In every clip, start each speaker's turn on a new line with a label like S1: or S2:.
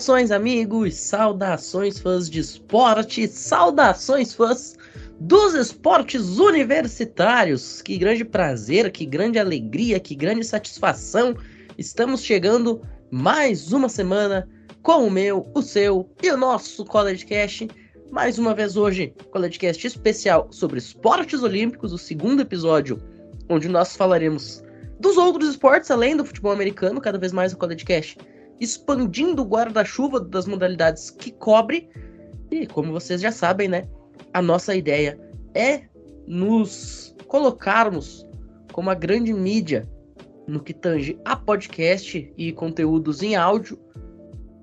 S1: Saudações, amigos! Saudações, fãs de esporte! Saudações, fãs dos esportes universitários! Que grande prazer, que grande alegria, que grande satisfação! Estamos chegando mais uma semana com o meu, o seu e o nosso College Cast. Mais uma vez hoje, College Cast especial sobre esportes olímpicos, o segundo episódio, onde nós falaremos dos outros esportes além do futebol americano, cada vez mais o College Cast expandindo o guarda-chuva das modalidades que cobre. E como vocês já sabem, né? A nossa ideia é nos colocarmos como a grande mídia no que tange a podcast e conteúdos em áudio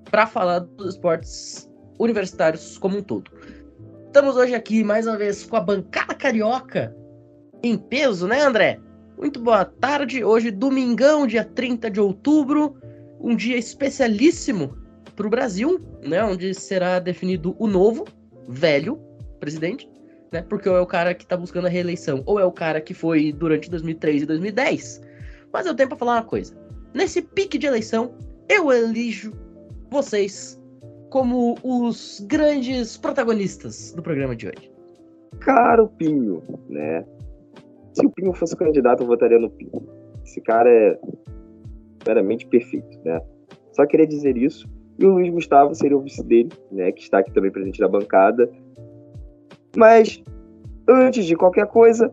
S1: para falar dos esportes universitários como um todo. Estamos hoje aqui mais uma vez com a bancada carioca em peso, né, André? Muito boa tarde. Hoje, domingão, dia 30 de outubro um dia especialíssimo para o Brasil, né, onde será definido o novo, velho presidente, né, porque ou é o cara que está buscando a reeleição, ou é o cara que foi durante 2003 e 2010. Mas eu tenho para falar uma coisa. Nesse pique de eleição, eu elijo vocês como os grandes protagonistas do programa de hoje.
S2: Caro Pinho, né? Se o Pinho fosse candidato, eu votaria no Pinho. Esse cara é meramente perfeito, né? Só queria dizer isso. E o Luiz Gustavo seria o vice dele, né? Que está aqui também presente na bancada. Mas, antes de qualquer coisa,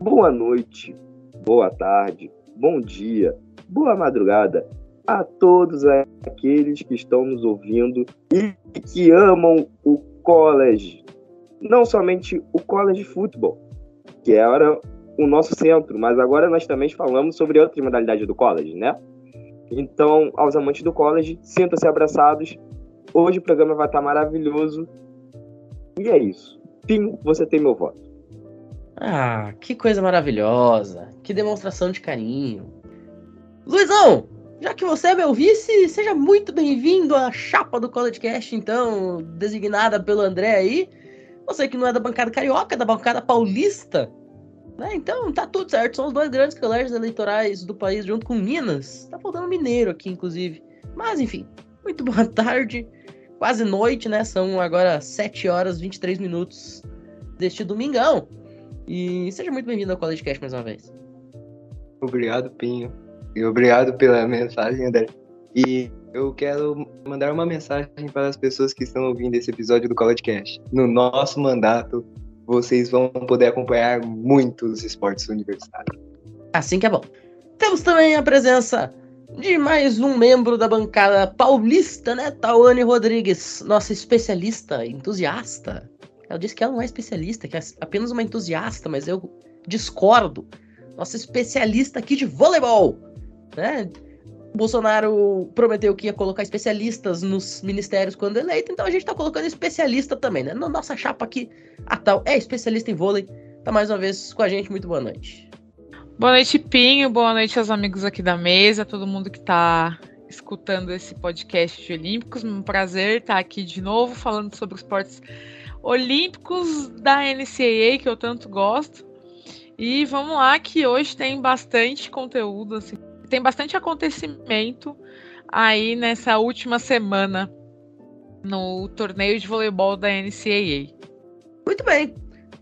S2: boa noite, boa tarde, bom dia, boa madrugada a todos aqueles que estão nos ouvindo e que amam o college. Não somente o college futebol, que era o nosso centro, mas agora nós também falamos sobre outras modalidades do college, né? Então, aos amantes do college, sintam-se abraçados. Hoje o programa vai estar maravilhoso. E é isso. Pim, você tem meu voto.
S1: Ah, que coisa maravilhosa. Que demonstração de carinho. Luizão, já que você é meu vice, seja muito bem-vindo à chapa do College Cast, então, designada pelo André aí. Você que não é da bancada carioca, é da bancada paulista, né? Então tá tudo certo. São os dois grandes colégios eleitorais do país, junto com Minas. Tá faltando mineiro aqui, inclusive. Mas enfim, muito boa tarde. Quase noite, né? São agora 7 horas e 23 minutos deste domingão. E seja muito bem-vindo ao College Cash mais uma vez.
S3: Obrigado, Pinho. E obrigado pela mensagem, André. E eu quero mandar uma mensagem para as pessoas que estão ouvindo esse episódio do College Cash. No nosso mandato, vocês vão poder acompanhar muitos esportes universitários.
S1: Assim que é bom. Temos também a presença de mais um membro da bancada paulista, né? Tawane Rodrigues, nossa especialista, entusiasta. Ela disse que ela não é especialista, que é apenas uma entusiasta, mas eu discordo. Nossa especialista aqui de voleibol, né? Bolsonaro prometeu que ia colocar especialistas nos ministérios quando eleito, então a gente tá colocando especialista também, né? Na nossa chapa aqui, a tal é especialista em vôlei, tá mais uma vez com a gente. Muito boa noite.
S4: Boa noite, Pinho. Boa noite aos amigos aqui da mesa, todo mundo que tá escutando esse podcast de Olímpicos. Um prazer estar aqui de novo falando sobre os esportes olímpicos da NCAA, que eu tanto gosto. E vamos lá, que hoje tem bastante conteúdo, assim, tem bastante acontecimento aí nessa última semana no torneio de voleibol da NCAA.
S1: Muito bem.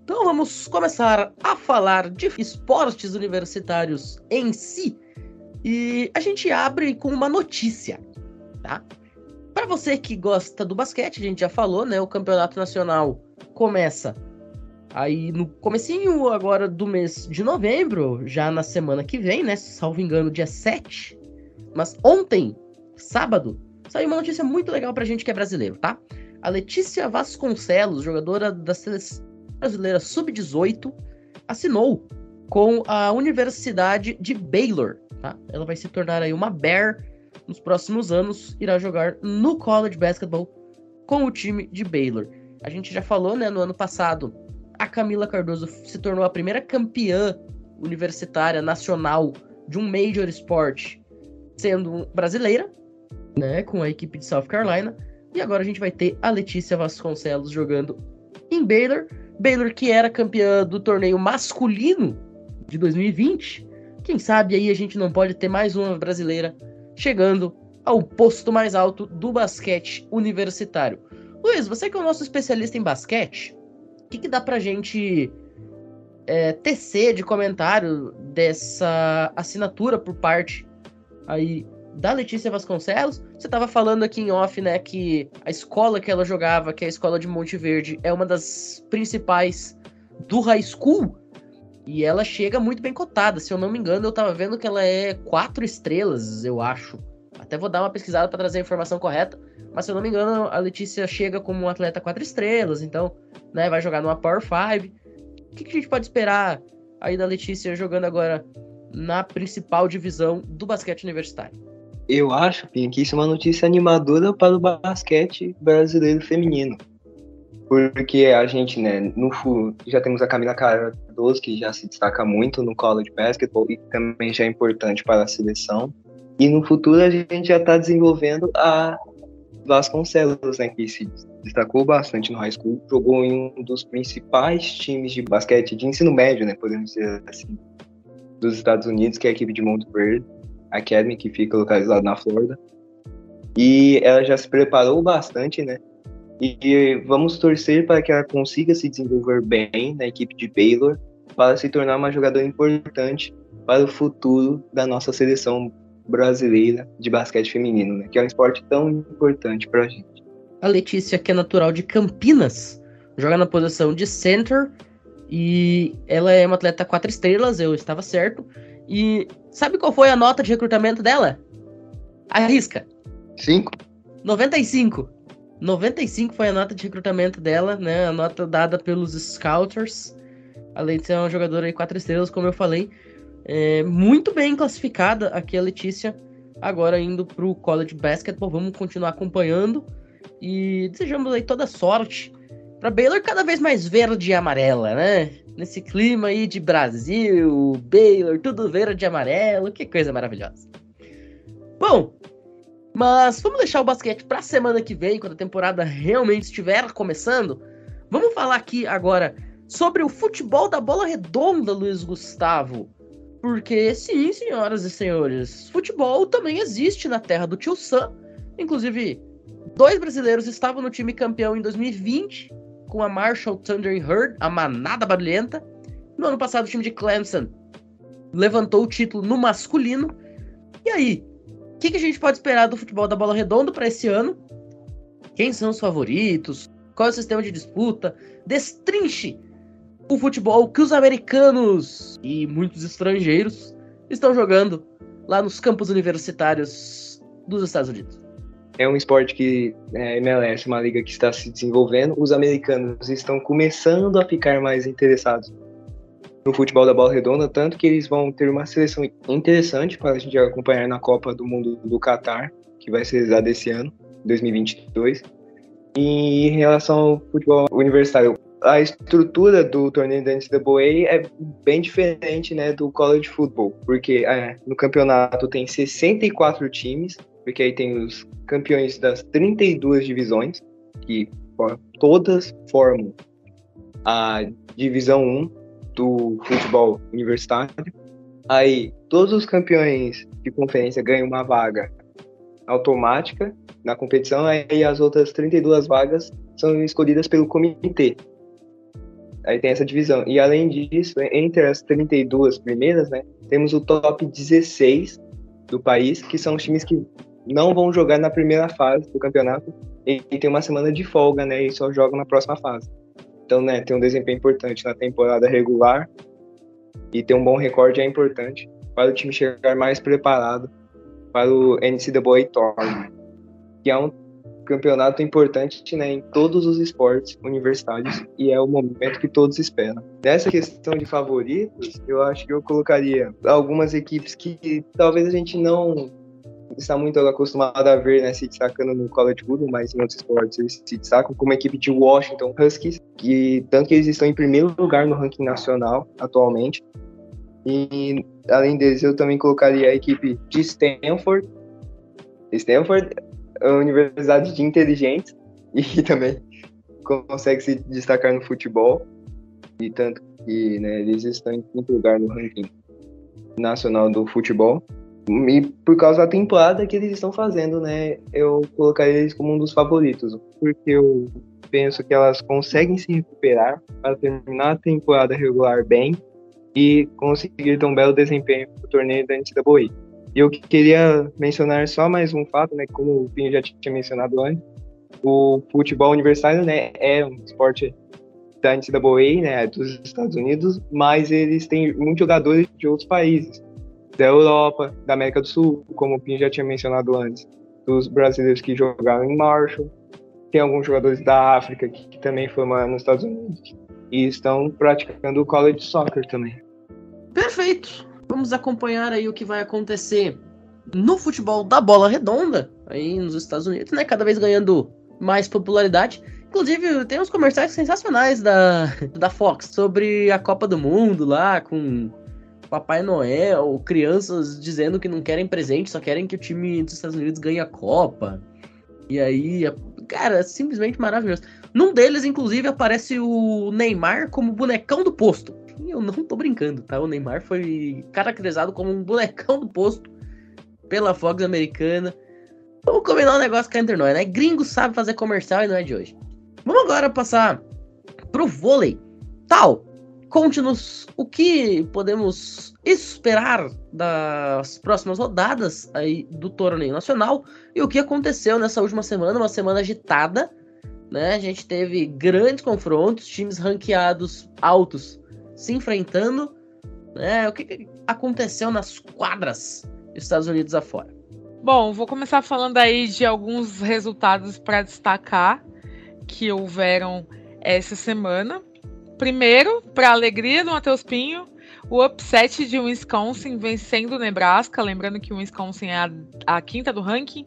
S1: Então vamos começar a falar de esportes universitários em si. E a gente abre com uma notícia, tá? Para você que gosta do basquete, a gente já falou, né? O campeonato nacional começa Aí no comecinho agora do mês de novembro, já na semana que vem, né? Salvo engano, dia 7. Mas ontem, sábado, saiu uma notícia muito legal pra gente que é brasileiro, tá? A Letícia Vasconcelos, jogadora da seleção brasileira sub-18, assinou com a Universidade de Baylor, tá? Ela vai se tornar aí uma Bear nos próximos anos, irá jogar no college basketball com o time de Baylor. A gente já falou, né, no ano passado, a Camila Cardoso se tornou a primeira campeã universitária nacional de um major sport, sendo brasileira, né, com a equipe de South Carolina. E agora a gente vai ter a Letícia Vasconcelos jogando em Baylor. Baylor que era campeã do torneio masculino de 2020. Quem sabe aí a gente não pode ter mais uma brasileira chegando ao posto mais alto do basquete universitário. Luiz, você que é o nosso especialista em basquete, que, que dá pra gente é, tecer de comentário dessa assinatura por parte aí da Letícia Vasconcelos. Você estava falando aqui em off, né, que a escola que ela jogava, que é a escola de Monte Verde, é uma das principais do high school. E ela chega muito bem cotada. Se eu não me engano, eu estava vendo que ela é quatro estrelas, eu acho. Até vou dar uma pesquisada para trazer a informação correta. Mas se eu não me engano, a Letícia chega como um atleta quatro estrelas, então, né, vai jogar numa Power 5. O que, que a gente pode esperar aí da Letícia jogando agora na principal divisão do basquete universitário?
S3: Eu acho, Pinho, que isso é uma notícia animadora para o basquete brasileiro feminino. Porque a gente, né, no já temos a Camila Cardoso, que já se destaca muito no college basketball e também já é importante para a seleção. E no futuro a gente já está desenvolvendo a Vasconcelos, né, que se destacou bastante no high school, jogou em um dos principais times de basquete de ensino médio, né, podemos dizer assim, dos Estados Unidos, que é a equipe de Mount Verde Academy, que fica localizado na Flórida. E ela já se preparou bastante, né? E vamos torcer para que ela consiga se desenvolver bem na equipe de Baylor, para se tornar uma jogadora importante para o futuro da nossa seleção brasileira de basquete feminino, né? Que é um esporte tão importante para a gente.
S1: A Letícia, que é natural de Campinas, joga na posição de center e ela é uma atleta quatro estrelas, eu estava certo. E sabe qual foi a nota de recrutamento dela? Arrisca.
S3: 5?
S1: 95. 95 foi a nota de recrutamento dela, né? A nota dada pelos Scouters. Além de ser uma jogadora aí quatro estrelas, como eu falei. É, muito bem classificada aqui a Letícia. Agora indo para o college basketball. Vamos continuar acompanhando. E desejamos aí toda sorte para Baylor cada vez mais verde e amarela, né? Nesse clima aí de Brasil, Baylor, tudo verde e amarelo, que coisa maravilhosa. Bom, mas vamos deixar o basquete para a semana que vem, quando a temporada realmente estiver começando. Vamos falar aqui agora sobre o futebol da bola redonda, Luiz Gustavo. Porque sim, senhoras e senhores, futebol também existe na terra do Tio Sam. Inclusive, Dois brasileiros estavam no time campeão em 2020, com a Marshall Thunder Herd, a manada barulhenta. No ano passado, o time de Clemson levantou o título no masculino. E aí, o que, que, a gente pode esperar do futebol da bola redonda para esse ano? Quem são os favoritos? Qual é o sistema de disputa? Destrinche o futebol que os americanos e muitos estrangeiros estão jogando lá nos campos universitários dos Estados Unidos
S3: é um esporte que é, MLS, uma liga que está se desenvolvendo. Os americanos estão começando a ficar mais interessados no futebol da bola redonda, tanto que eles vão ter uma seleção interessante para a gente acompanhar na Copa do Mundo do Catar, que vai ser realizada esse ano, 2022. E em relação ao futebol universitário, a estrutura do torneio da NCAA é bem diferente né, do college football, porque é, no campeonato tem 64 times, porque aí tem os campeões das 32 divisões, que todas formam a divisão 1 do futebol universitário. Aí todos os campeões de conferência ganham uma vaga automática na competição, aí as outras 32 vagas são escolhidas pelo comitê. Aí tem essa divisão. E além disso, entre as 32 primeiras, né, temos o top 16 do país, que são os times que não vão jogar na primeira fase do campeonato e, tem uma semana de folga, né? E só jogam na próxima fase. Então, né, ter um desempenho importante na temporada regular e ter um bom recorde é importante para o time chegar mais preparado para o NCAA Tournament, que é um campeonato importante né, em todos os esportes universitários e é o momento que todos esperam. Nessa questão de favoritos, eu acho que eu colocaria algumas equipes que talvez a gente não está muito acostumado a ver, né, se destacando no college football, mas em outros esportes eles se destacam, como a equipe de Washington Huskies, que tanto que eles estão em primeiro lugar no ranking nacional atualmente. E além deles, eu também colocaria a equipe de Stanford. Stanford universidade de inteligentes e também consegue se destacar no futebol. E tanto que né, eles estão em quinto lugar no ranking nacional do futebol. E por causa da temporada que eles estão fazendo, né? Eu colocaria eles como um dos favoritos. Porque eu penso que elas conseguem se recuperar para terminar a temporada regular bem e conseguir ter um belo desempenho no torneio da NCAA. Eu queria mencionar só mais um fato, né? Como o Pinho já tinha mencionado antes, o futebol universitário, né, é um esporte da NCAA, né, dos Estados Unidos, mas eles têm muitos jogadores de outros países da Europa, da América do Sul, como o Pim já tinha mencionado antes, dos brasileiros que jogaram em Marshall, tem alguns jogadores da África que, que também foram nos Estados Unidos e estão praticando o college soccer também.
S1: Perfeito. Vamos acompanhar aí o que vai acontecer no futebol da bola redonda aí nos Estados Unidos, né? Cada vez ganhando mais popularidade. Inclusive, tem uns comerciais sensacionais da, da Fox sobre a Copa do Mundo lá, com Papai Noel, crianças dizendo que não querem presente, só querem que o time dos Estados Unidos ganhe a Copa. E aí, cara, simplesmente maravilhoso. Num deles, inclusive, aparece o Neymar como bonecão do posto. E eu não tô brincando, tá? O Neymar foi caracterizado como um bonecão do posto pela Fox americana. Vamos combinar um negócio cá entre nós, né? Gringo sabe fazer comercial e não é de hoje. Vamos agora passar pro vôlei. Tal, Conte-nos o que podemos esperar das próximas rodadas aí do torneio nacional e o que aconteceu nessa última semana, uma semana agitada, né? A gente teve grandes confrontos, times ranqueados altos se enfrentando, né? O que aconteceu nas quadras dos Estados Unidos afora?
S4: Bom, vou começar falando aí de alguns resultados para destacar que houveram essa semana. Primeiro, para alegria do Matheus Pinho, o upset de Wisconsin vencendo Nebraska. Lembrando que Wisconsin é a, a, quinta do ranking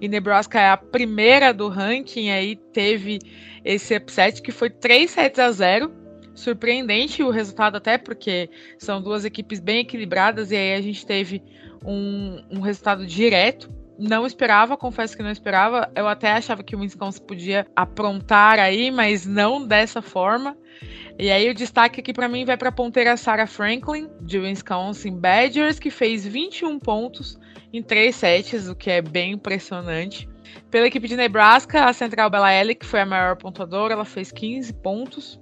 S4: e Nebraska é a primeira do ranking. Aí teve esse upset que foi 3 sets a 0. Surpreendente o resultado, até porque são duas equipes bem equilibradas. E aí a gente teve um, um resultado direto não esperava, confesso que não esperava. Eu até achava que o Wisconsin podia aprontar aí, mas não dessa forma. E aí o destaque aqui para mim vai para a ponteira Sarah Franklin, de Wisconsin Badgers, que fez 21 pontos em três sets, o que é bem impressionante. Pela equipe de Nebraska, a Central Bella Ellie, que foi a maior pontuadora, ela fez 15 pontos.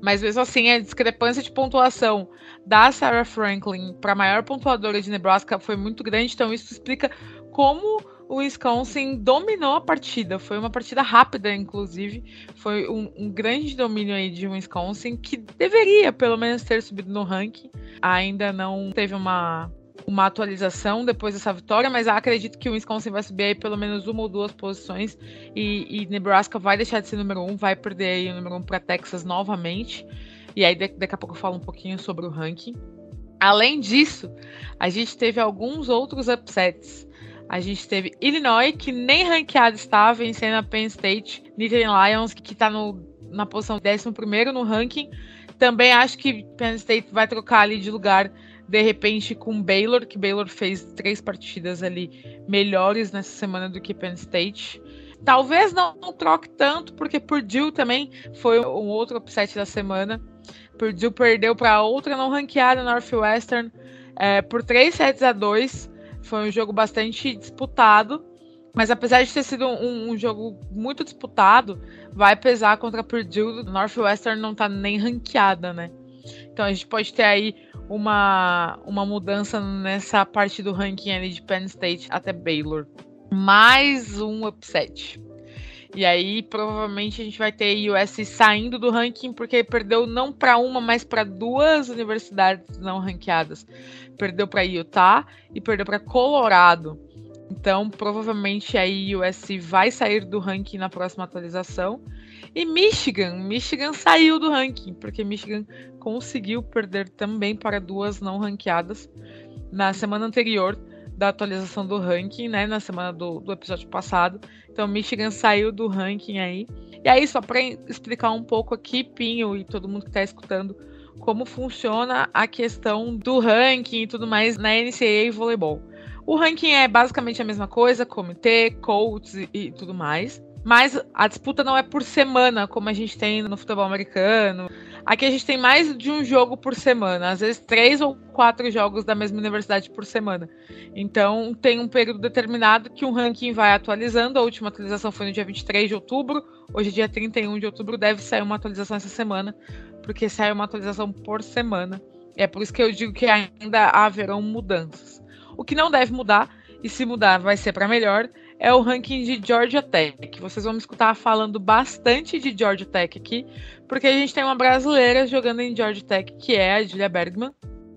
S4: Mas mesmo assim, a discrepância de pontuação da Sarah Franklin para a maior pontuadora de Nebraska foi muito grande, então isso explica como o Wisconsin dominou a partida. Foi uma partida rápida, inclusive. Foi um, um, grande domínio aí de Wisconsin, que deveria, pelo menos, ter subido no ranking. Ainda não teve uma, uma atualização depois dessa vitória, mas acredito que o Wisconsin vai subir aí pelo menos uma ou duas posições. E, e Nebraska vai deixar de ser número um, vai perder aí o número um para Texas novamente. E aí daqui a pouco eu falo um pouquinho sobre o ranking. Além disso, a gente teve alguns outros upsets. A gente teve Illinois, que nem ranqueado estava, vencendo a Penn State, Nittany Lions, que está na posição 11 no ranking. Também acho que Penn State vai trocar ali de lugar, de repente, com Baylor, que Baylor fez três partidas ali melhores nessa semana do que Penn State. Talvez não, troque tanto, porque Purdue também foi um outro upset da semana. Purdue perdeu para outra não ranqueada, Northwestern, é, por 3 sets a 2. Foi um jogo bastante disputado. Mas apesar de ter sido um, um, jogo muito disputado, vai pesar contra Purdue. Northwestern não tá nem ranqueada, né? Então a gente pode ter aí uma, uma mudança nessa parte do ranking ali de Penn State até Baylor. Mais um upset. E aí provavelmente a gente vai ter US saindo do ranking porque perdeu não para uma, mas para duas universidades não ranqueadas perdeu para Utah e perdeu para Colorado. Então, provavelmente o USC vai sair do ranking na próxima atualização. E Michigan, Michigan saiu do ranking, porque Michigan conseguiu perder também para duas não ranqueadas na semana anterior da atualização do ranking, né? Na semana do, do episódio passado. Então, Michigan saiu do ranking aí. E aí, só para explicar um pouco aqui, Pinho e todo mundo que está escutando, como funciona a questão do ranking e tudo mais na NCAA e voleibol. O ranking é basicamente a mesma coisa, comitê, coaches e, tudo mais. Mas a disputa não é por semana, como a gente tem no futebol americano. Aqui a gente tem mais de um jogo por semana, às vezes três ou quatro jogos da mesma universidade por semana. Então tem um período determinado que o ranking vai atualizando. A última atualização foi no dia 23 de outubro, hoje dia 31 de outubro, deve sair uma atualização essa semana, porque sai uma atualização por semana. É por isso que eu digo que ainda haverão mudanças. O que não deve mudar, e se mudar vai ser para melhor, é o ranking de Georgia Tech. Vocês vão me escutar falando bastante de Georgia Tech aqui, porque a gente tem uma brasileira jogando em Georgia Tech, que é a Julia Bergman,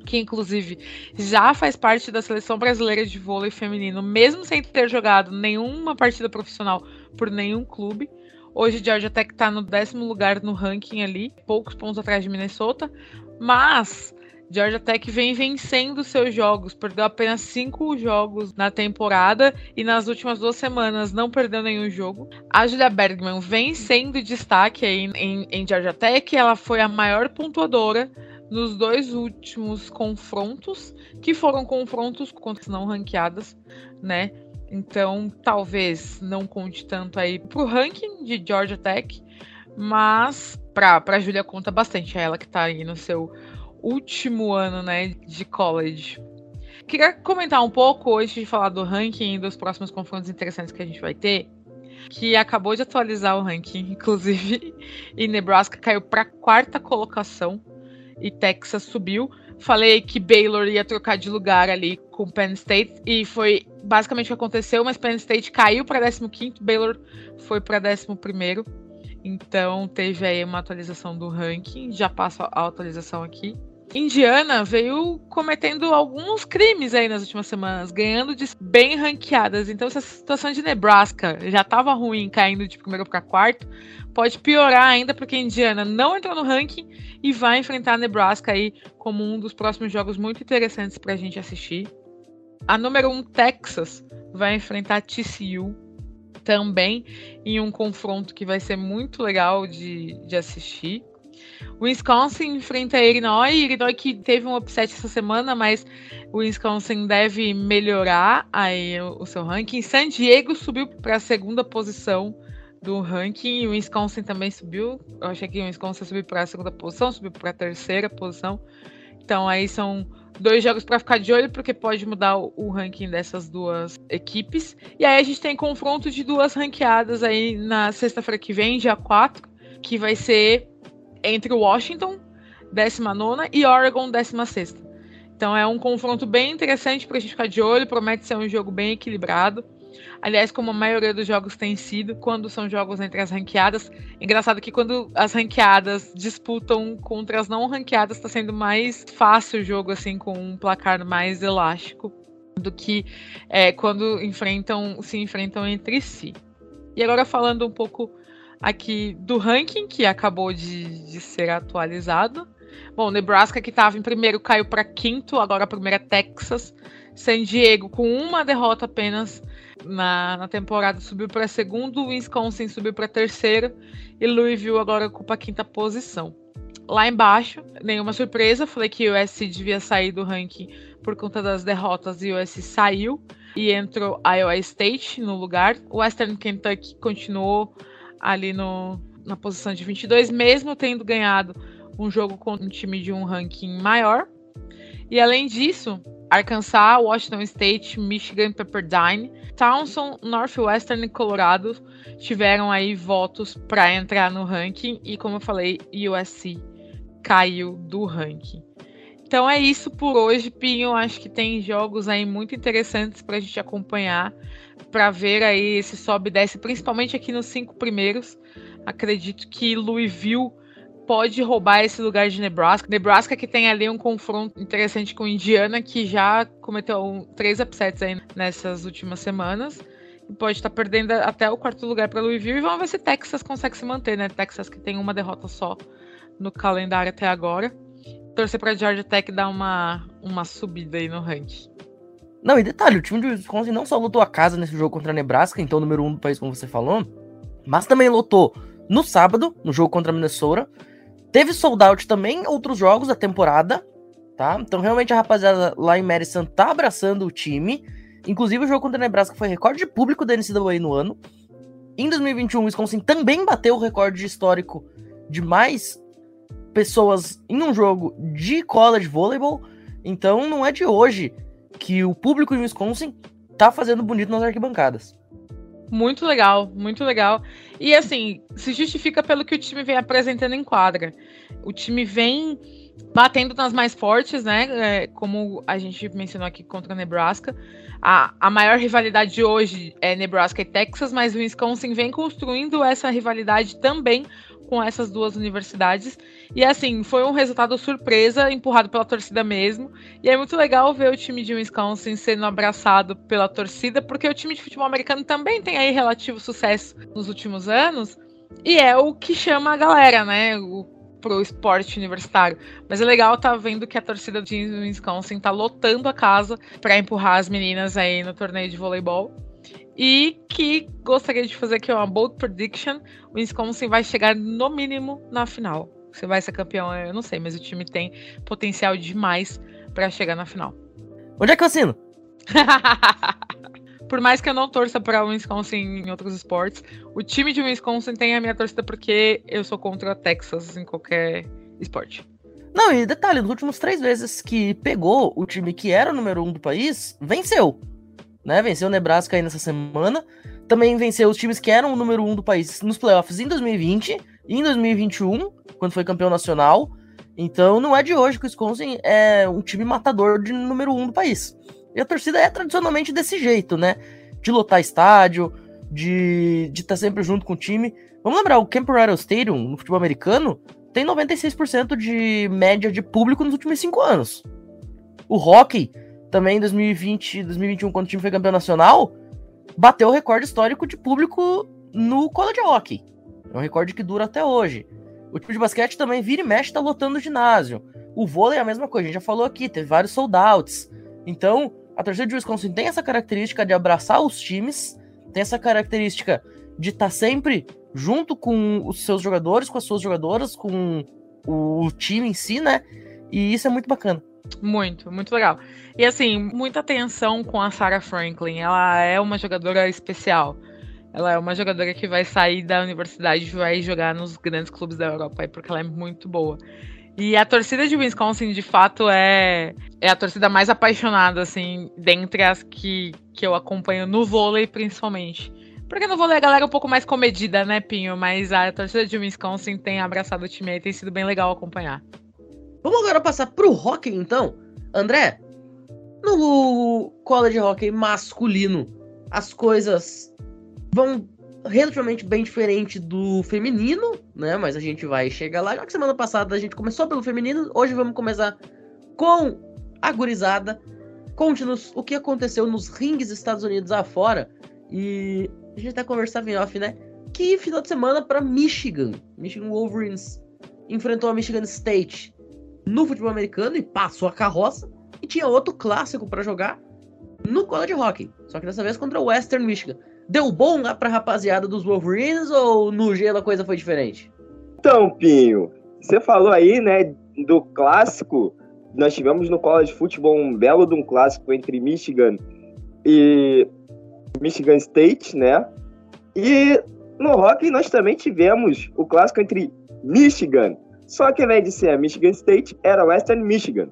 S4: que inclusive já faz parte da seleção brasileira de vôlei feminino, mesmo sem ter jogado nenhuma partida profissional por nenhum clube. Hoje Georgia Tech está no décimo lugar no ranking ali, poucos pontos atrás de Minnesota, mas Georgia Tech vem vencendo seus jogos, perdeu apenas cinco jogos na temporada e nas últimas duas semanas não perdeu nenhum jogo. A Julia Bergman vem sendo destaque aí em, em Georgia Tech, ela foi a maior pontuadora nos dois últimos confrontos, que foram confrontos contra não ranqueadas, né? Então, talvez não conte tanto aí pro ranking de Georgia Tech, mas para a Julia conta bastante, é ela que está aí no seu último ano, né, de college. Queria comentar um pouco, antes de falar do ranking e dos próximos confrontos interessantes que a gente vai ter, que acabou de atualizar o ranking, inclusive, e Nebraska caiu para quarta colocação e Texas subiu. Falei que Baylor ia trocar de lugar ali com Penn State e foi basicamente o que aconteceu, mas Penn State caiu para 15º, Baylor foi para 11º. Então teve aí uma atualização do ranking, já passo a atualização aqui. Indiana veio cometendo alguns crimes aí nas últimas semanas, ganhando de bem ranqueadas. Então, se a situação de Nebraska já estava ruim, caindo de primeiro para quarto, pode piorar ainda porque Indiana não entrou no ranking e vai enfrentar Nebraska aí como um dos próximos jogos muito interessantes para a gente assistir. A número 1, um, Texas, vai enfrentar TCU também em um confronto que vai ser muito legal de, de assistir. Wisconsin enfrenta a Illinois, Illinois que teve um upset essa semana, mas o Wisconsin deve melhorar aí o, o seu ranking. San Diego subiu para a segunda posição do ranking, o Wisconsin também subiu. Eu achei que o Wisconsin subiu para a segunda posição, subiu para a terceira posição. Então aí são dois jogos para ficar de olho, porque pode mudar o, o, ranking dessas duas equipes. E aí a gente tem confronto de duas ranqueadas aí na sexta-feira que vem, dia 4, que vai ser entre Washington, 19 e Oregon, 16. Então é um confronto bem interessante para a gente ficar de olho, promete ser um jogo bem equilibrado. Aliás, como a maioria dos jogos tem sido, quando são jogos entre as ranqueadas. Engraçado que quando as ranqueadas disputam contra as não ranqueadas, está sendo mais fácil o jogo, assim, com um placar mais elástico do que é, quando enfrentam, se enfrentam entre si. E agora falando um pouco aqui do ranking, que acabou de, de ser atualizado. Bom, Nebraska, que estava em primeiro, caiu para quinto, agora a primeira é Texas. San Diego, com uma derrota apenas na, na temporada, subiu para segundo. Wisconsin subiu para terceiro. E Louisville agora ocupa a quinta posição. Lá embaixo, nenhuma surpresa, falei que o USC devia sair do ranking por conta das derrotas e o USC saiu. E entrou Iowa State no lugar. Western Kentucky continuou ali no, na posição de 22, mesmo tendo ganhado um jogo com um time de um ranking maior. E além disso, Arkansas, Washington State, Michigan, Pepperdine, Towson, Northwestern e Colorado tiveram aí votos para entrar no ranking e como eu falei, USC caiu do ranking. Então é isso por hoje, Pinho. Acho que tem jogos aí muito interessantes para a gente acompanhar para ver aí esse sobe e desce, principalmente aqui nos cinco primeiros. Acredito que Louisville pode roubar esse lugar de Nebraska. Nebraska que tem ali um confronto interessante com Indiana, que já cometeu três upsets aí nessas últimas semanas. E pode estar tá perdendo até o quarto lugar para Louisville. E vamos ver se Texas consegue se manter, né? Texas que tem uma derrota só no calendário até agora. Torcer para Georgia Tech dar uma, uma subida aí no ranking.
S1: Não, e detalhe, o time de Wisconsin não só lutou a casa nesse jogo contra a Nebraska, então número um do país, como você falou, mas também lutou no sábado, no jogo contra a Minnesota. Teve sold out também outros jogos da temporada, tá? Então realmente a rapaziada lá em Madison tá abraçando o time. Inclusive o jogo contra a Nebraska foi recorde de público da NCAA no ano. Em 2021, o Wisconsin também bateu o recorde histórico de mais pessoas em um jogo de college volleyball. Então não é de hoje que o público de Wisconsin tá fazendo bonito nas arquibancadas.
S4: Muito legal, muito legal. E assim, se justifica pelo que o time vem apresentando em quadra. O time vem batendo nas mais fortes, né? É, como a gente mencionou aqui contra a Nebraska. A, a maior rivalidade de hoje é Nebraska e Texas, mas o Wisconsin vem construindo essa rivalidade também com essas duas universidades. E assim, foi um resultado surpresa, empurrado pela torcida mesmo. E é muito legal ver o time de Wisconsin sendo abraçado pela torcida, porque o time de futebol americano também tem aí relativo sucesso nos últimos anos. E é o que chama a galera, né? O pro esporte universitário. Mas é legal tá vendo que a torcida de Wisconsin tá lotando a casa para empurrar as meninas aí no torneio de voleibol. E que gostaria de fazer aqui uma bold prediction: o Wisconsin vai chegar no mínimo na final. Se vai ser campeão, eu não sei, mas o time tem potencial demais para chegar na final.
S1: Onde é que eu assino?
S4: por mais que eu não torça para o Wisconsin em outros esportes, o time de Wisconsin tem a minha torcida porque eu sou contra Texas em qualquer esporte.
S1: Não, e detalhe, nos últimos três vezes que pegou o time que era o número um do país, venceu. Né? Venceu o Nebraska aí nessa semana. Também venceu os times que eram o número um do país nos playoffs em 2020 e em 2021, quando foi campeão nacional. Então não é de hoje que o Wisconsin é um time matador de número um do país. E a torcida é tradicionalmente desse jeito, né? De lotar estádio, de estar tá sempre junto com o time. Vamos lembrar, o Camp Rattle Stadium, no futebol americano, tem 96% de média de público nos últimos cinco anos. O hockey, também em 2020 2021, quando o time foi campeão nacional, bateu o recorde histórico de público no college hockey. É um recorde que dura até hoje. O time de basquete também vira e mexe, tá lotando o ginásio. O vôlei é a mesma coisa, a gente já falou aqui, teve vários sold outs. Então, a torcida de Wisconsin tem essa característica de abraçar os times, tem essa característica de estar tá sempre junto com os seus jogadores, com as suas jogadoras, com o time em si, né? E isso é muito bacana.
S4: Muito, muito legal. E assim, muita atenção com a Sarah Franklin. Ela é uma jogadora especial. Ela é uma jogadora que vai sair da universidade e vai jogar nos grandes clubes da Europa, porque ela é muito boa. E a torcida de Wisconsin, de fato, é, é a torcida mais apaixonada, assim, dentre as que, que eu acompanho no vôlei, principalmente. Porque no vôlei a galera é um pouco mais comedida, né, Pinho? Mas a torcida de Wisconsin tem abraçado o time e tem sido bem legal acompanhar.
S1: Vamos agora passar pro hockey, então. André, no college hockey masculino, as coisas vão relativamente bem diferente do feminino, né? Mas a gente vai chegar lá. Já que semana passada a gente começou pelo feminino, hoje vamos começar com a gurizada. Conte-nos o que aconteceu nos rings Estados Unidos afora. E a gente até conversava em off, né? Que final de semana para Michigan. Michigan Wolverines enfrentou a Michigan State no futebol americano e passou a carroça. E tinha outro clássico para jogar no college hockey. Só que dessa vez contra o Western Michigan. Deu bom lá pra rapaziada dos Wolverines ou no gelo a coisa foi diferente?
S2: Então, Pinho, você falou aí, né, do clássico. Nós tivemos no college futebol um belo de um clássico entre Michigan e Michigan State, né? E no hockey nós também tivemos o clássico entre Michigan. Só que ao invés de ser a Michigan State, era Western Michigan.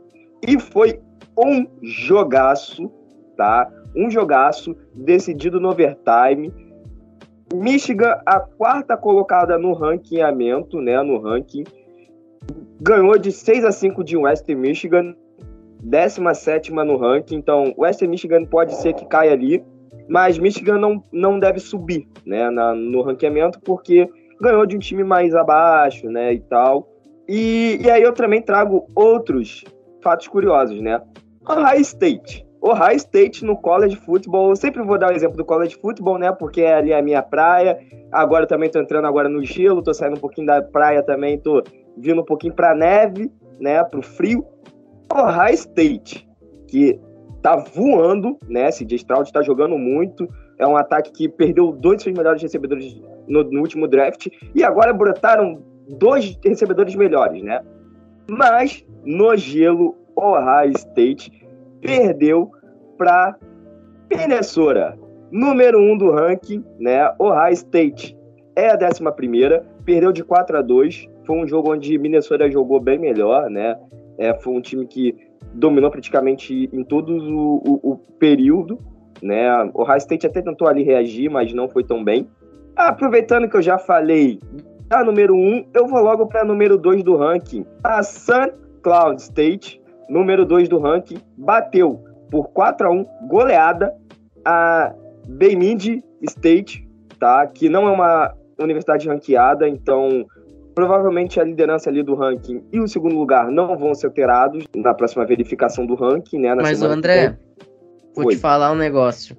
S2: E foi um jogaço, tá? um jogaço decidido no overtime. Michigan, a quarta colocada no ranqueamento, né, no ranking, ganhou de 6 a 5 de Western Michigan, 17 no ranking. Então, Western Michigan pode ser que caia ali, mas Michigan não, não deve subir né, na, no ranqueamento porque ganhou de um time mais abaixo né, e tal. E, e aí eu também trago outros fatos curiosos, né? Ohio State Ohio State no college football, eu sempre vou dar o exemplo do college football, né? Porque é ali a minha praia. Agora também tô entrando agora no gelo, tô saindo um pouquinho da praia também, tô vindo um pouquinho pra neve, né? Pro frio. Ohio State, que tá voando, né? Esse Stroud tá jogando muito. É um ataque que perdeu dois dos seus melhores recebedores no, no último draft. E agora brotaram dois recebedores melhores, né? Mas no gelo, Ohio State perdeu para Minnesota, número 1 um do ranking, né? Ohio State é a 11 primeira, perdeu de 4 a 2, foi um jogo onde Minnesota jogou bem melhor, né? É, foi um time que dominou praticamente em todo o, o, o período, né? O High State até tentou ali reagir, mas não foi tão bem. Aproveitando que eu já falei da número 1, um, eu vou logo para número 2 do ranking. A Sun Cloud State, número 2 do ranking, bateu por 4 a 1 goleada a Bemidji State, tá? Que não é uma universidade ranqueada, então provavelmente a liderança ali do ranking e o segundo lugar não vão ser alterados na próxima verificação do ranking, né?
S1: Mas, André, vou te falar um negócio.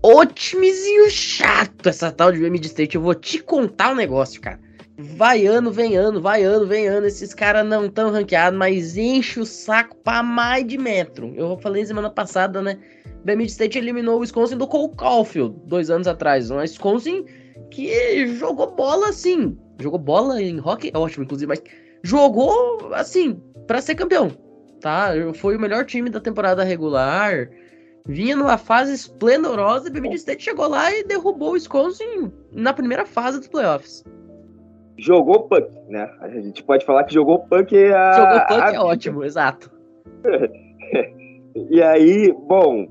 S1: Ô timezinho chato essa tal de Bemidji State. Eu vou te contar um negócio, cara. Vai ano, vem ano, vai ano, vem ano. Esses caras não tão ranqueados, mas enche o saco pra mais de metro. Eu falei semana passada, né? Bemidji State eliminou o Wisconsin do Cole Caulfield dois anos atrás. Um Wisconsin que jogou bola assim. Jogou bola em hockey, é ótimo, inclusive, mas jogou assim, para ser campeão. Tá? Foi o melhor time da temporada regular. Vinha numa fase esplendorosa e Bemidji State chegou lá e derrubou o Wisconsin na primeira fase dos playoffs
S2: jogou punk, né? A gente pode falar que jogou punk
S1: a. Jogou punk a... é ótimo, exato.
S2: e aí, bom,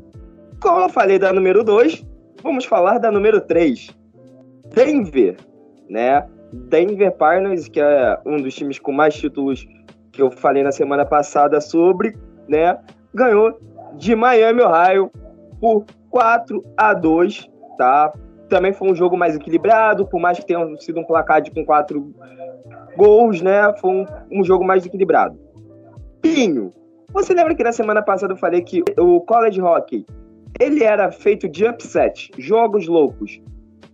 S2: como eu falei da número 2, vamos falar da número 3. Denver, né? Denver Pioneers, que é um dos times com mais títulos que eu falei na semana passada sobre, né? Ganhou de Miami, Ohio, por 4 a 2, tá? também foi um jogo mais equilibrado, por mais que tenha sido um placar de com quatro gols, né? Foi um, um jogo mais equilibrado. Pinho, você lembra que na semana passada eu falei que o college hockey ele era feito de upset, jogos loucos,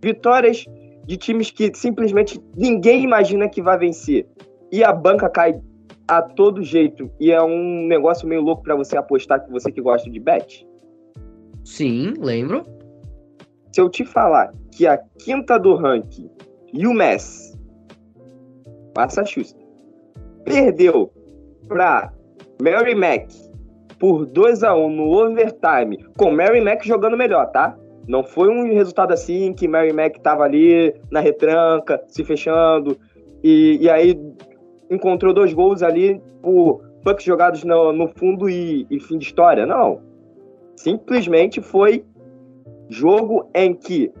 S2: vitórias de times que simplesmente ninguém imagina que vai vencer e a banca cai a todo jeito e é um negócio meio louco para você apostar que você que gosta de bet.
S1: Sim, lembro.
S2: Se eu te falar que a quinta do ranking, UMass, Massachusetts, perdeu para Mary Mac por 2 a 1 no overtime, com Mary Mac jogando melhor, tá? Não foi um resultado assim que Mary Mac tava ali na retranca, se fechando, e, e aí encontrou dois gols ali por pucks jogados no, no fundo e, e fim de história. Não. Simplesmente foi jogo em que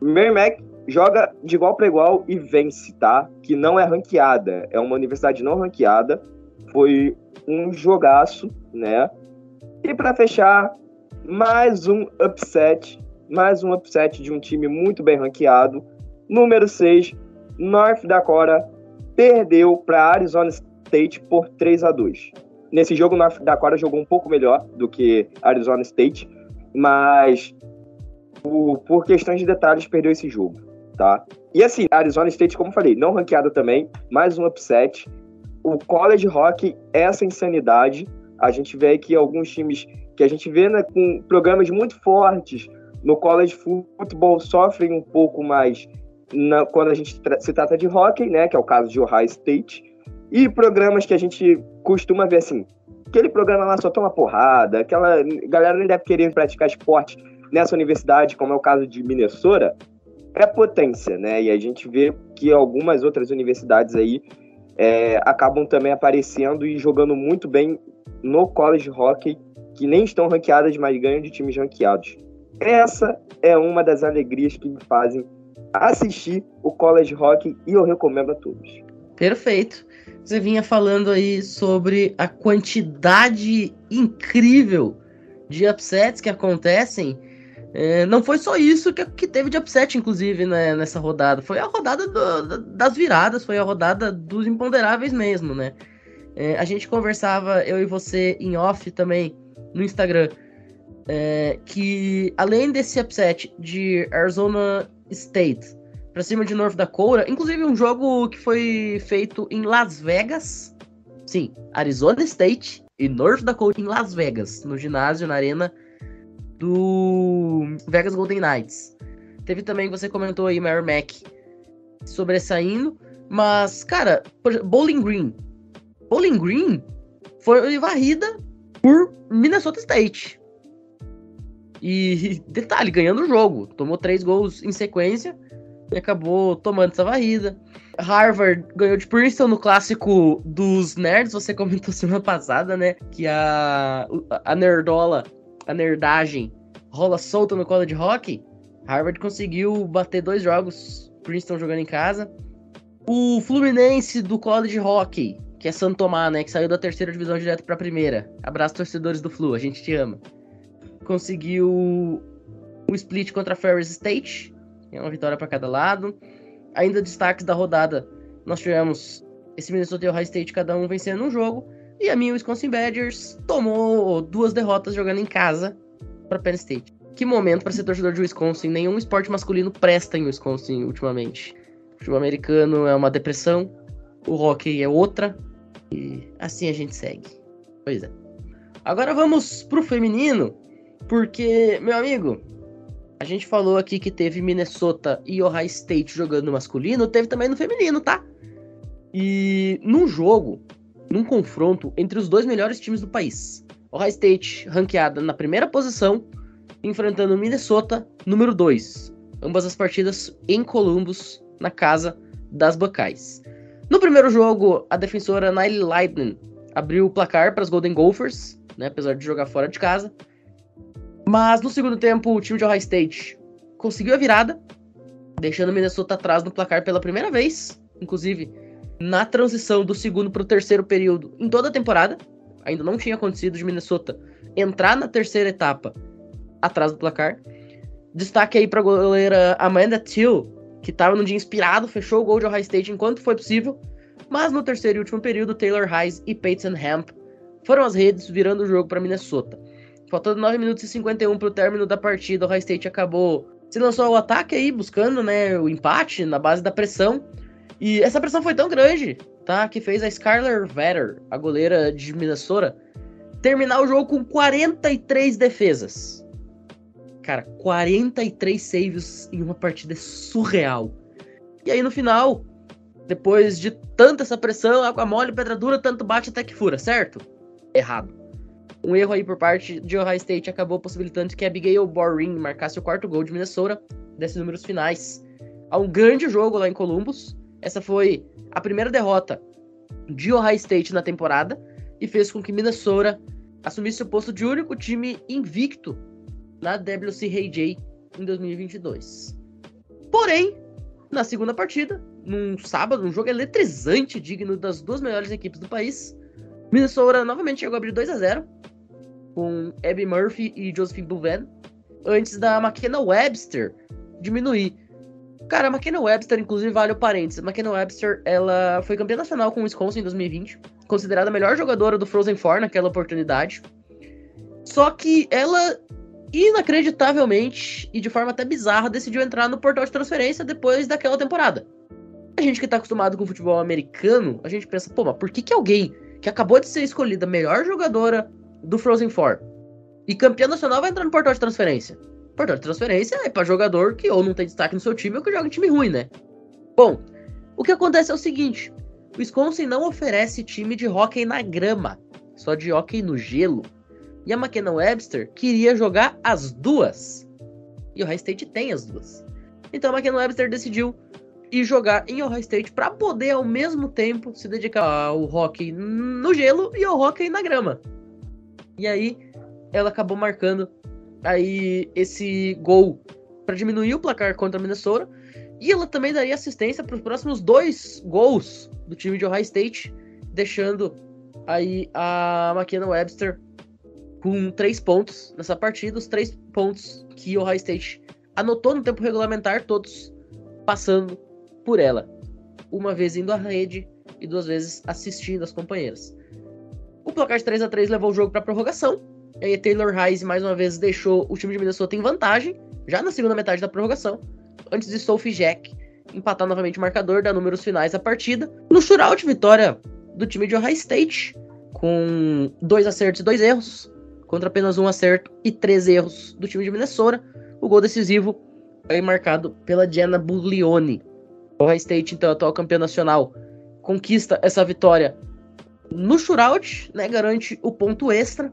S2: Merrimack joga de igual para igual e vence, tá? Que não é ranqueada, é uma universidade não ranqueada. Foi um jogaço, né? E para fechar, mais um upset, mais um upset de um time muito bem ranqueado. Número 6, North Dakota perdeu para Arizona State por 3 a 2. Nesse jogo, North Dakota jogou um pouco melhor do que Arizona State, mas por, por questões de detalhes, perdeu esse jogo, tá? E assim, Arizona State, como falei, não ranqueado também, mais um upset. O college hockey, essa insanidade. A gente vê aqui alguns times que a gente vê né, com programas muito fortes no college football sofrem um pouco mais na, quando a gente tra se trata de hockey, né, que é o caso de Ohio State, e programas que a gente costuma ver assim, aquele programa lá só toma porrada, aquela galera nem deve querer praticar esporte nessa universidade, como é o caso de Minnesota, é potência, né? E a gente vê que algumas outras universidades aí é, acabam também aparecendo e jogando muito bem no college hockey, que nem estão ranqueadas, mas ganham de times ranqueados. Essa é uma das alegrias que me fazem assistir o college hockey e eu recomendo a todos.
S1: Perfeito. Você vinha falando aí sobre a quantidade incrível de upsets que acontecem é, não foi só isso que, que teve de upset, inclusive, né, nessa rodada. Foi a rodada do, das viradas, foi a rodada dos imponderáveis mesmo, né? É, a gente conversava, eu e você, em off também, no Instagram, é, que além desse upset de Arizona State para cima de North Dakota, inclusive um jogo que foi feito em Las Vegas, sim, Arizona State e North Dakota em Las Vegas, no ginásio, na arena do Vegas Golden Knights. Teve também, você comentou aí, Mary Mac sobressaindo, mas, cara, Bowling Green. Bowling Green foi varrida por Minnesota State. E detalhe, ganhando o jogo. Tomou três gols em sequência. e acabou tomando essa varrida. Harvard ganhou de Princeton no clássico dos nerds, você comentou semana passada, né? Que a, a nerdola, a nerdagem rola solta no college hockey. Harvard conseguiu bater dois jogos, Princeton jogando em casa. O Fluminense do college hockey, que é Santo Tomás, né? Que saiu da terceira divisão direto para primeira. Abraço, torcedores do Flu, a gente te ama. Conseguiu um split contra Ferris State, é uma vitória para cada lado. Ainda destaques da rodada, nós tivemos esse Minnesota e Ohio State, cada um vencendo um jogo. E a minha Wisconsin Badgers tomou duas derrotas jogando em casa para Penn State. Que momento para ser torcedor de Wisconsin. Nenhum esporte masculino presta em Wisconsin ultimamente. O futebol americano é uma depressão, o hockey é outra. E assim a gente segue. Pois é. Agora vamos pro feminino, porque, meu amigo, a gente falou aqui que teve Minnesota e Ohio State jogando no masculino, teve também no feminino, tá? E num jogo, num confronto entre os dois melhores times do país. Ohio State ranqueada na primeira posição, enfrentando Minnesota, número 2. Ambas as partidas em Columbus, na casa das Buckeyes. No primeiro jogo, a defensora Nile Lightning abriu o placar para as Golden Gophers, né, apesar de jogar fora de casa. Mas no segundo tempo, o time de Ohio State conseguiu a virada, deixando o Minnesota atrás no placar pela primeira vez, inclusive na transição do segundo para o terceiro período em toda a temporada. Ainda não tinha acontecido de Minnesota entrar na terceira etapa atrás do placar. Destaque aí para a goleira Amanda Till, que estava num dia inspirado, fechou o gol de Ohio State enquanto foi possível. Mas no terceiro e último período, Taylor Hayes e Peyton Hamp foram as redes, virando o jogo para Minnesota. Faltando 9 minutos e 51 para o término da partida, o High State acabou se lançou ao ataque aí, buscando né, o empate na base da pressão. E essa pressão foi tão grande, tá? Que fez a Skylar Vetter, a goleira de Minnesota, terminar o jogo com 43 defesas. Cara, 43 saves em uma partida é surreal. E aí no final, depois de tanta essa pressão, água mole, pedra dura, tanto bate até que fura, certo? Errado. Um erro aí por parte de Ohio State acabou possibilitando que Abigail Boring marcasse o quarto gol de Minnesota desses números finais. Há um grande jogo lá em Columbus. Essa foi a primeira derrota de Ohio State na temporada e fez com que Minnesota assumisse o posto de único time invicto na WCAJ em 2022. Porém, na segunda partida, num sábado, um jogo eletrizante, digno das duas melhores equipes do país, Minnesota novamente chegou a abrir 2 a 0 com Abby Murphy e Josephine Bouven, antes da McKenna Webster diminuir. Cara, a McKenna Webster, inclusive, vale o parênteses. A McKenna Webster, ela foi campeã nacional com o Wisconsin em 2020, considerada a melhor jogadora do Frozen Four naquela oportunidade. Só que ela, inacreditavelmente e de forma até bizarra, decidiu entrar no portal de transferência depois daquela temporada. A gente que tá acostumado com o futebol americano, a gente pensa, pô, mas por que, que alguém que acabou de ser escolhida a melhor jogadora do Frozen Four. E campeão nacional vai entrar no portal de transferência. Portal de transferência é para jogador que ou não tem destaque no seu time ou que joga em time ruim, né? Bom, o que acontece é o seguinte: o Wisconsin não oferece time de hockey na grama, só de hockey no gelo. E a McKenna Webster queria jogar as duas. E o Ohio State tem as duas. Então a McKenna Webster decidiu ir jogar em Ohio State para poder ao mesmo tempo se dedicar ao hockey no gelo e ao hockey na grama. E aí ela acabou marcando aí esse gol para diminuir o placar contra a Minnesota. E ela também daria assistência para os próximos dois gols do time de Ohio State, deixando aí a McKenna Webster com três pontos nessa partida, os três pontos que o Ohio State anotou no tempo regulamentar, todos passando por ela. Uma vez indo à rede e duas vezes assistindo as companheiras. O placar de 3 a 3 levou o jogo para prorrogação. E aí Taylor Hayes mais uma vez deixou o time de Minnesota em vantagem, já na segunda metade da prorrogação, antes de Sophie Jack empatar novamente o marcador, dar números finais à partida. No shootout, vitória do time de Ohio State, com dois acertos e dois erros, contra apenas um acerto e três erros do time de Minnesota. O gol decisivo aí marcado pela Diana Buglione. Ohio State, então, atual campeão nacional, conquista essa vitória no shootout, né, garante o ponto extra,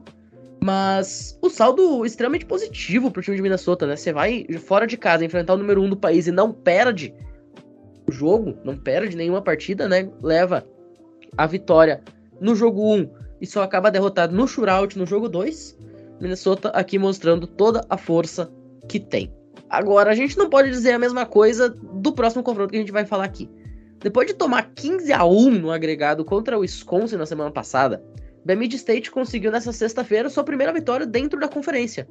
S1: mas o saldo extremamente positivo pro time de Minnesota, né? Você vai fora de casa enfrentar o número um do país e não perde o jogo, não perde nenhuma partida, né? Leva a vitória no jogo 1 e só acaba derrotado no shootout no jogo 2. Minnesota aqui mostrando toda a força que tem. Agora, a gente não pode dizer a mesma coisa do próximo confronto que a gente vai falar aqui. Depois de tomar 15 a 1 no agregado contra o Wisconsin na semana passada, Bemidji State conseguiu nessa sexta-feira sua primeira vitória dentro da conferência,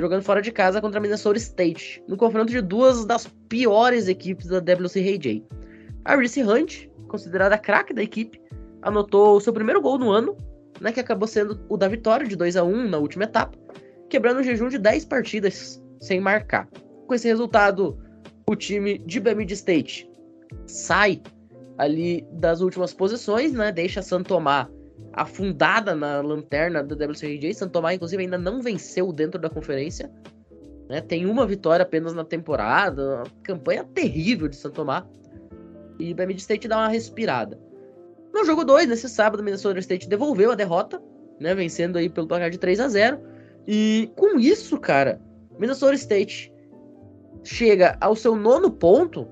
S1: jogando fora de casa contra a Minnesota State, no confronto de duas das piores equipes da WCAJ. A Reese Hunt, considerada craque da equipe, anotou seu primeiro gol no ano, né, que acabou sendo o da vitória de 2 a 1 na última etapa, quebrando um jejum de 10 partidas sem marcar. Com esse resultado, o time de Bemidji State sai ali das últimas posições, né? Deixa Santo Tomás afundada na lanterna da WCRJ. Santo Tomás, inclusive, ainda não venceu dentro da conferência. Né? Tem uma vitória apenas na temporada. Uma campanha terrível de Santo Tomás. E Bemidji State dá uma respirada. No jogo 2, nesse sábado, Minnesota State devolveu a derrota, né? Vencendo aí pelo placar de 3 a 0 E com isso, cara, Minnesota State chega ao seu nono ponto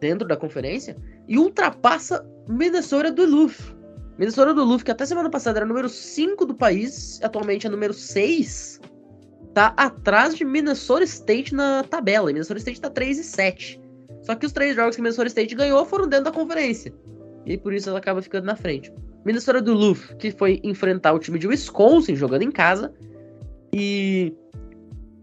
S1: dentro da conferência e ultrapassa Minnesota do Duluth. Minnesota do Duluth, que até semana passada era número 5 do país, atualmente é número 6, tá atrás de Minnesota State na tabela. Minnesota State tá 3 e 7. Só que os três jogos que Minnesota State ganhou foram dentro da conferência. E por isso ela acaba ficando na frente. Minnesota do Duluth, que foi enfrentar o time de Wisconsin jogando em casa. E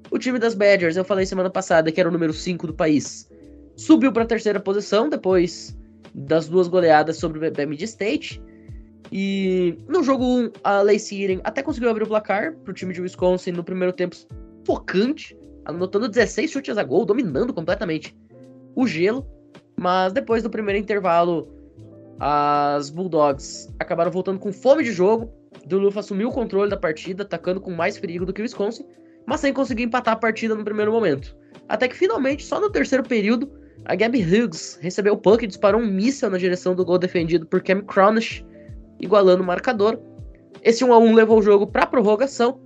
S1: o time das Badgers, eu falei semana passada que era o número 5 do país, subiu para a terceira posição depois das duas goleadas sobre o Bemidji State. E no jogo 1, a Lacey Eden até conseguiu abrir o placar para o time de Wisconsin no primeiro tempo focante, anotando 16 chutes a gol, dominando completamente o gelo. Mas depois do primeiro intervalo, as Bulldogs acabaram voltando com fome de jogo. Duluth assumiu o controle da partida, atacando com mais perigo do que o Wisconsin mas sem conseguir empatar a partida no primeiro momento. Até que finalmente, só no terceiro período, a Gabby Hughes recebeu o puck e disparou um míssil na direção do gol defendido por Cam Cronish, igualando o marcador. Esse 1 a 1 levou o jogo para prorrogação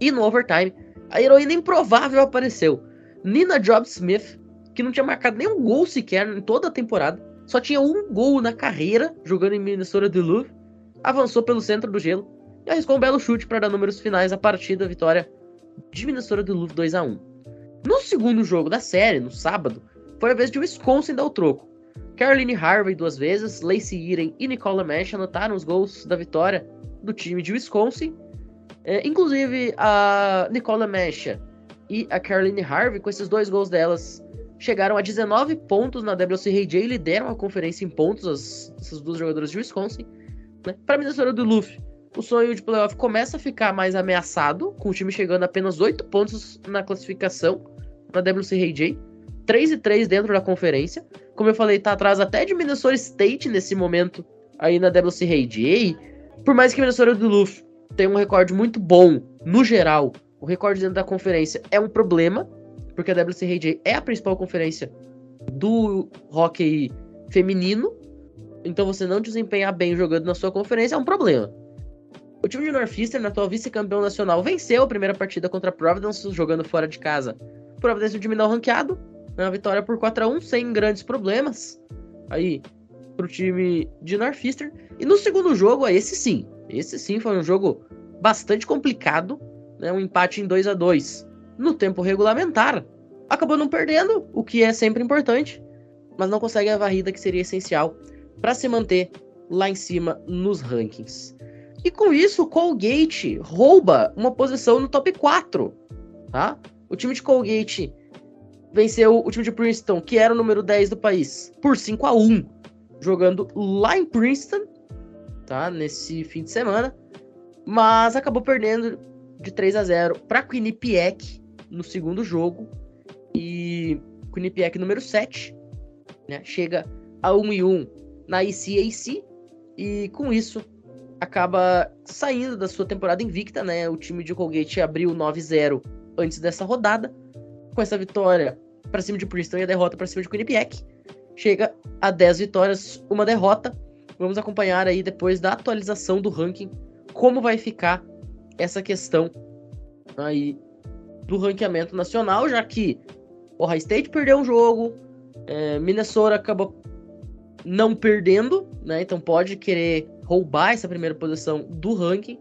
S1: e no overtime, a heroína improvável apareceu. Nina Job Smith, que não tinha marcado nenhum gol sequer em toda a temporada, só tinha um gol na carreira jogando em Minnesota Duluth, avançou pelo centro do gelo e arriscou um belo chute para dar números finais à partida, vitória de Minnesota Louvre 2 a 1 No segundo jogo da série, no sábado, foi a vez de Wisconsin dar o troco. Caroline Harvey duas vezes, Lacey Eden e Nicola Mesh anotaram os gols da vitória do time de Wisconsin. É, inclusive, a Nicola Mesh e a Caroline Harvey, com esses dois gols delas, chegaram a 19 pontos na WCRJ e lideram a conferência em pontos, as, essas duas jogadoras de Wisconsin. Né? Para Minnesota do Luffy, o sonho de playoff começa a ficar mais ameaçado, com o time chegando a apenas 8 pontos na classificação na WCRJ, 3 e 3 dentro da conferência. Como eu falei, tá atrás até de Minnesota State nesse momento aí na WCRJ. Por mais que Minnesota Luffy tenha um recorde muito bom no geral, o recorde dentro da conferência é um problema, porque a WCRJ é a principal conferência do hockey feminino. Então você não desempenhar bem jogando na sua conferência é um problema. O time de Northeastern, atual vice-campeão nacional, venceu a primeira partida contra a Providence, jogando fora de casa. Providence, um time não ranqueado, uma vitória por 4 a 1 sem grandes problemas. Aí, pro time de Northeastern. E no segundo jogo, esse sim, esse sim foi um jogo bastante complicado, né? um empate em 2 a 2 no tempo regulamentar. Acabou não perdendo, o que é sempre importante, mas não consegue a varrida que seria essencial para se manter lá em cima nos rankings. E com isso, Colgate rouba uma posição no top 4. Tá? O time de Colgate venceu o time de Princeton, que era o número 10 do país, por 5 a 1 jogando lá em Princeton, tá? Nesse fim de semana. Mas acabou perdendo de 3 a 0 para Quinnipiac no segundo jogo. E Quinnipiac número 7, né? Chega a 1 e 1 na ICAC. E com isso, acaba saindo da sua temporada invicta, né? O time de Colgate abriu 9-0 antes dessa rodada. Com essa vitória para cima de Princeton e a derrota para cima de Quinnipiac, chega a 10 vitórias, uma derrota. Vamos acompanhar aí depois da atualização do ranking como vai ficar essa questão aí do ranqueamento nacional, já que o High State perdeu um jogo, É, Minnesota acabou não perdendo, né? Então pode querer roubar essa primeira posição do ranking.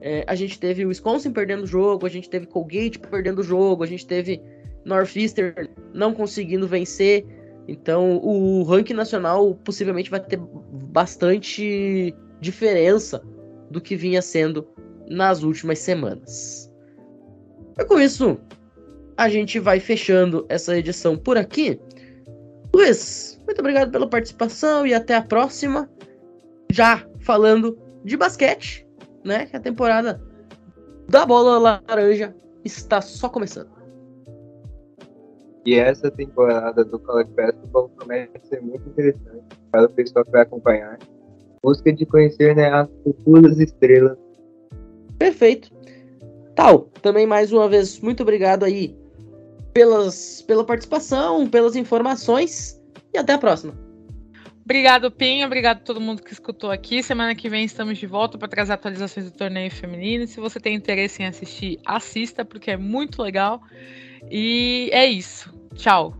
S1: É, a gente teve o Wisconsin perdendo o jogo, a gente teve Colgate perdendo o jogo, a gente teve Northeastern não conseguindo vencer. Então o ranking nacional possivelmente vai ter bastante diferença do que vinha sendo nas últimas semanas. E com isso, a gente vai fechando essa edição por aqui. Luiz, muito obrigado pela participação e até a próxima. Já falando de basquete, né? Que a temporada da bola laranja está só começando.
S3: E essa temporada do College Basketball promete ser muito interessante para o pessoal que vai acompanhar. Busca de conhecer né, as futuras estrelas.
S1: Perfeito. Tal, também mais uma vez, muito obrigado aí pelas, pela participação, pelas informações e até a próxima.
S4: Obrigado, Pinho. Obrigado a todo mundo que escutou aqui. Semana que vem estamos de volta para trazer atualizações do torneio feminino. Se você tem interesse em assistir, assista, porque é muito legal. E é isso. Tchau.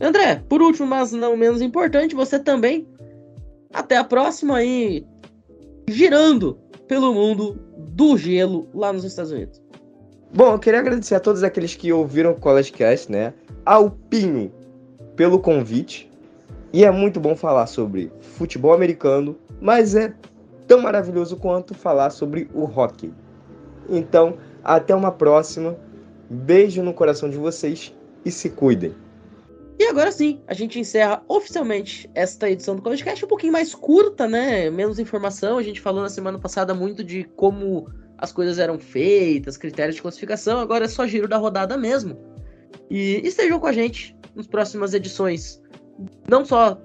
S1: André, por último, mas não menos importante, você também. Até a próxima aí, girando pelo mundo do gelo lá nos Estados Unidos.
S2: Bom, eu queria agradecer a todos aqueles que ouviram o College Cast, né? Ao Pinho pelo convite. E é muito bom falar sobre futebol americano, mas é tão maravilhoso quanto falar sobre o hockey. Então, até uma próxima. Beijo no coração de vocês e se cuidem.
S1: E agora sim, a gente encerra oficialmente esta edição do podcast um pouquinho mais curta, né? Menos informação. A gente falou na semana passada muito de como as coisas eram feitas, critérios de classificação. Agora é só giro da rodada mesmo. E estejam com a gente nas próximas edições, não só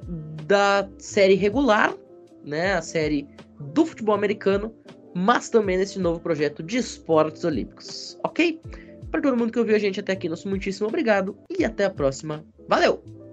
S1: da série regular, né? A série do futebol americano, mas também nesse novo projeto de esportes olímpicos, ok? Para todo mundo que ouviu a gente até aqui, nosso muitíssimo obrigado e até a próxima. Valeu!